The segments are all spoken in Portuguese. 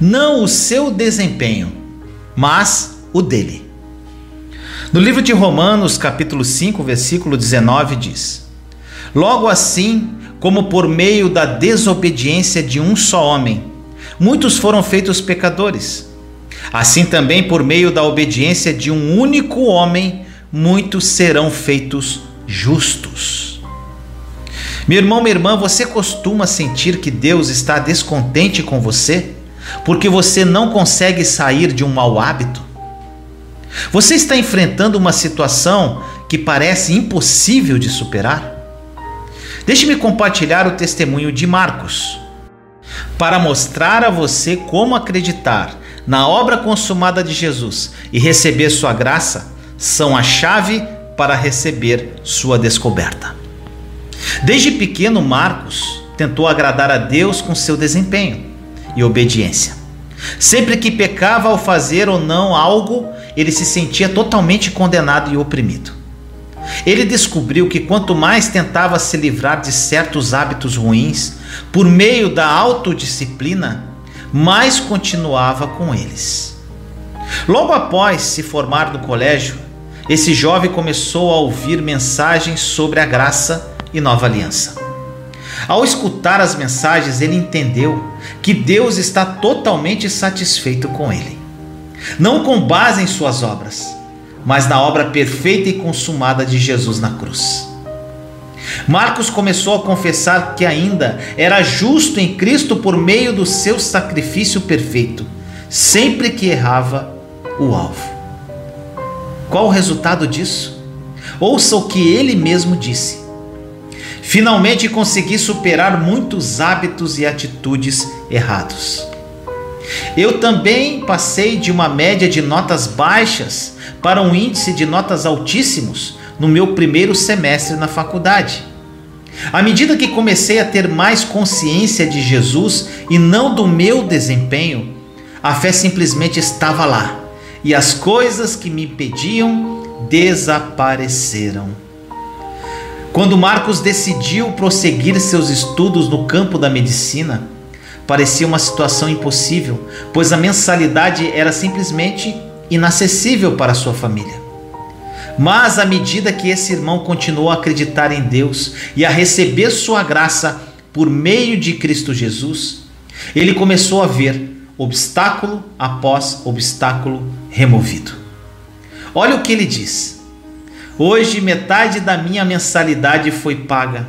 Não o seu desempenho, mas o dele. No livro de Romanos, capítulo 5, versículo 19 diz: Logo assim, como por meio da desobediência de um só homem, muitos foram feitos pecadores, assim também por meio da obediência de um único homem, muitos serão feitos justos. Meu irmão, minha irmã, você costuma sentir que Deus está descontente com você porque você não consegue sair de um mau hábito? Você está enfrentando uma situação que parece impossível de superar? Deixe-me compartilhar o testemunho de Marcos para mostrar a você como acreditar na obra consumada de Jesus e receber sua graça são a chave para receber sua descoberta. Desde pequeno, Marcos tentou agradar a Deus com seu desempenho e obediência. Sempre que pecava ao fazer ou não algo, ele se sentia totalmente condenado e oprimido. Ele descobriu que quanto mais tentava se livrar de certos hábitos ruins, por meio da autodisciplina, mais continuava com eles. Logo após se formar no colégio, esse jovem começou a ouvir mensagens sobre a graça e nova aliança. Ao escutar as mensagens, ele entendeu que Deus está totalmente satisfeito com ele. Não com base em suas obras, mas na obra perfeita e consumada de Jesus na cruz. Marcos começou a confessar que ainda era justo em Cristo por meio do seu sacrifício perfeito, sempre que errava o alvo. Qual o resultado disso? Ouça o que ele mesmo disse. Finalmente consegui superar muitos hábitos e atitudes errados. Eu também passei de uma média de notas baixas para um índice de notas altíssimos no meu primeiro semestre na faculdade. À medida que comecei a ter mais consciência de Jesus e não do meu desempenho, a fé simplesmente estava lá e as coisas que me impediam desapareceram. Quando Marcos decidiu prosseguir seus estudos no campo da medicina, parecia uma situação impossível, pois a mensalidade era simplesmente inacessível para sua família. Mas à medida que esse irmão continuou a acreditar em Deus e a receber sua graça por meio de Cristo Jesus, ele começou a ver obstáculo após obstáculo removido. Olha o que ele diz. Hoje metade da minha mensalidade foi paga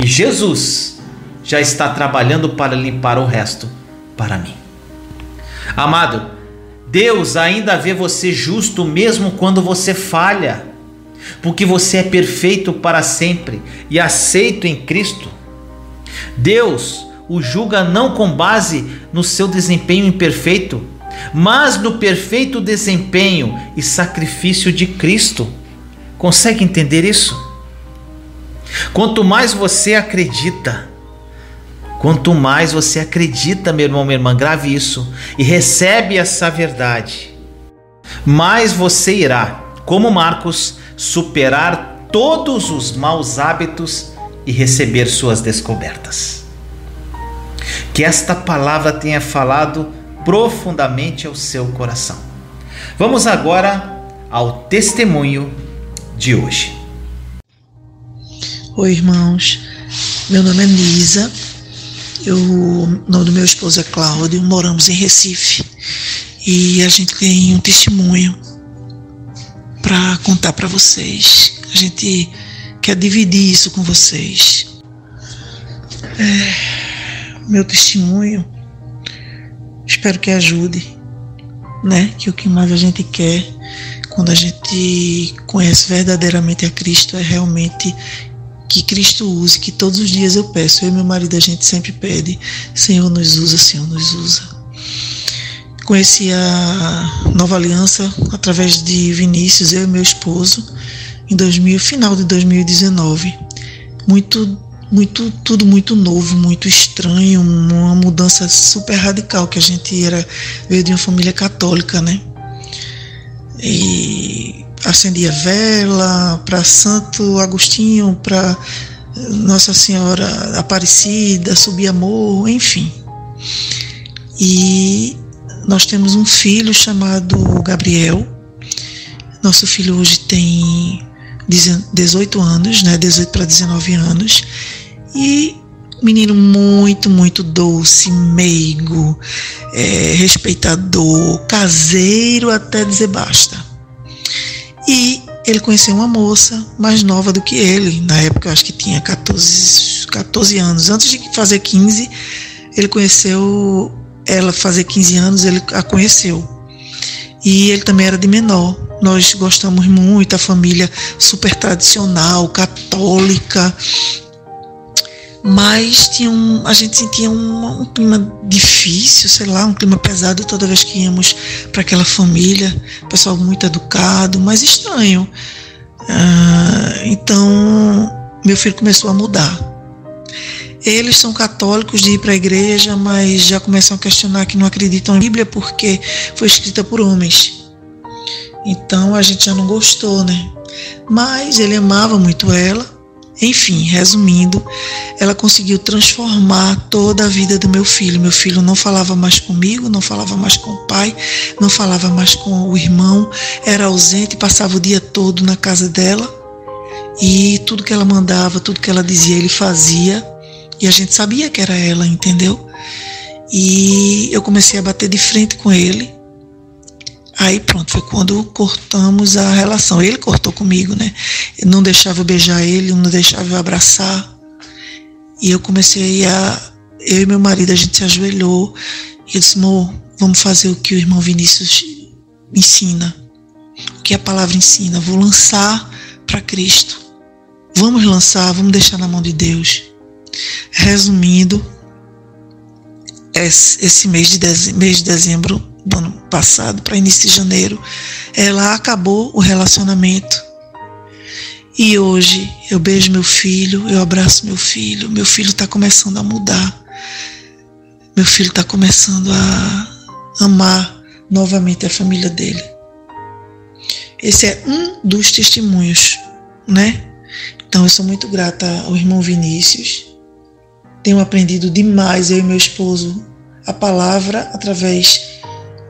e Jesus já está trabalhando para limpar o resto para mim. Amado, Deus ainda vê você justo mesmo quando você falha, porque você é perfeito para sempre e aceito em Cristo. Deus o julga não com base no seu desempenho imperfeito, mas no perfeito desempenho e sacrifício de Cristo. Consegue entender isso? Quanto mais você acredita, quanto mais você acredita, meu irmão, minha irmã, grave isso e recebe essa verdade, mais você irá, como Marcos, superar todos os maus hábitos e receber suas descobertas. Que esta palavra tenha falado profundamente ao seu coração. Vamos agora ao testemunho de hoje. Oi, irmãos. Meu nome é Nisa. Eu, o nome do meu esposo é Cláudio. Moramos em Recife e a gente tem um testemunho para contar para vocês. A gente quer dividir isso com vocês. É, meu testemunho, espero que ajude, né? Que o que mais a gente quer quando a gente conhece verdadeiramente a Cristo, é realmente que Cristo use, que todos os dias eu peço, eu e meu marido a gente sempre pede, Senhor nos usa, Senhor nos usa. Conheci a Nova Aliança através de Vinícius, eu e meu esposo, em 2000, final de 2019. Muito muito tudo muito novo, muito estranho, uma mudança super radical que a gente era veio de uma família católica, né? E acendia vela para Santo Agostinho, para Nossa Senhora Aparecida, subia morro, enfim. E nós temos um filho chamado Gabriel. Nosso filho hoje tem 18 anos, né? 18 para 19 anos. E menino muito, muito doce, meigo, é, respeitador, caseiro até dizer basta. E ele conheceu uma moça mais nova do que ele. Na época, eu acho que tinha 14, 14 anos. Antes de fazer 15, ele conheceu ela fazer 15 anos, ele a conheceu. E ele também era de menor. Nós gostamos muito, a família super tradicional, católica, mas tinha um, a gente sentia um, um, clima difícil, sei lá, um clima pesado toda vez que íamos para aquela família, pessoal muito educado, mas estranho. Ah, então, meu filho começou a mudar. Eles são católicos de ir para a igreja, mas já começam a questionar que não acreditam na Bíblia porque foi escrita por homens. Então a gente já não gostou, né? Mas ele amava muito ela enfim, resumindo, ela conseguiu transformar toda a vida do meu filho. Meu filho não falava mais comigo, não falava mais com o pai, não falava mais com o irmão, era ausente, passava o dia todo na casa dela e tudo que ela mandava, tudo que ela dizia, ele fazia e a gente sabia que era ela, entendeu? E eu comecei a bater de frente com ele Aí pronto, foi quando cortamos a relação. Ele cortou comigo, né? Eu não deixava eu beijar ele, não deixava eu abraçar. E eu comecei a. Eu e meu marido, a gente se ajoelhou. E eu disse, amor, vamos fazer o que o irmão Vinícius ensina. O que a palavra ensina. Vou lançar para Cristo. Vamos lançar, vamos deixar na mão de Deus. Resumindo, esse mês de dezembro, mês de dezembro do ano passado para início de janeiro, ela acabou o relacionamento. E hoje eu beijo meu filho, eu abraço meu filho, meu filho está começando a mudar. Meu filho está começando a amar novamente a família dele. Esse é um dos testemunhos, né? Então eu sou muito grata ao irmão Vinícius. Tenho aprendido demais, eu e meu esposo, a palavra através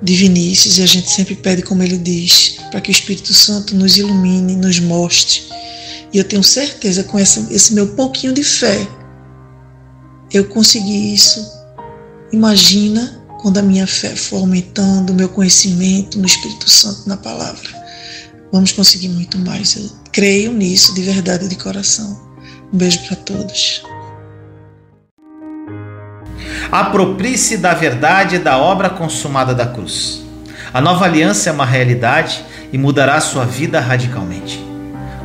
de Vinícius e a gente sempre pede, como ele diz, para que o Espírito Santo nos ilumine, nos mostre. E eu tenho certeza, com essa, esse meu pouquinho de fé, eu consegui isso. Imagina quando a minha fé for aumentando, o meu conhecimento no Espírito Santo, na palavra. Vamos conseguir muito mais. Eu creio nisso de verdade, de coração. Um beijo para todos. Aproprie-se da verdade da obra consumada da cruz. A nova aliança é uma realidade e mudará sua vida radicalmente.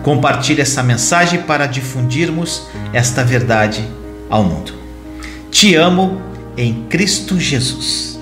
Compartilhe essa mensagem para difundirmos esta verdade ao mundo. Te amo em Cristo Jesus.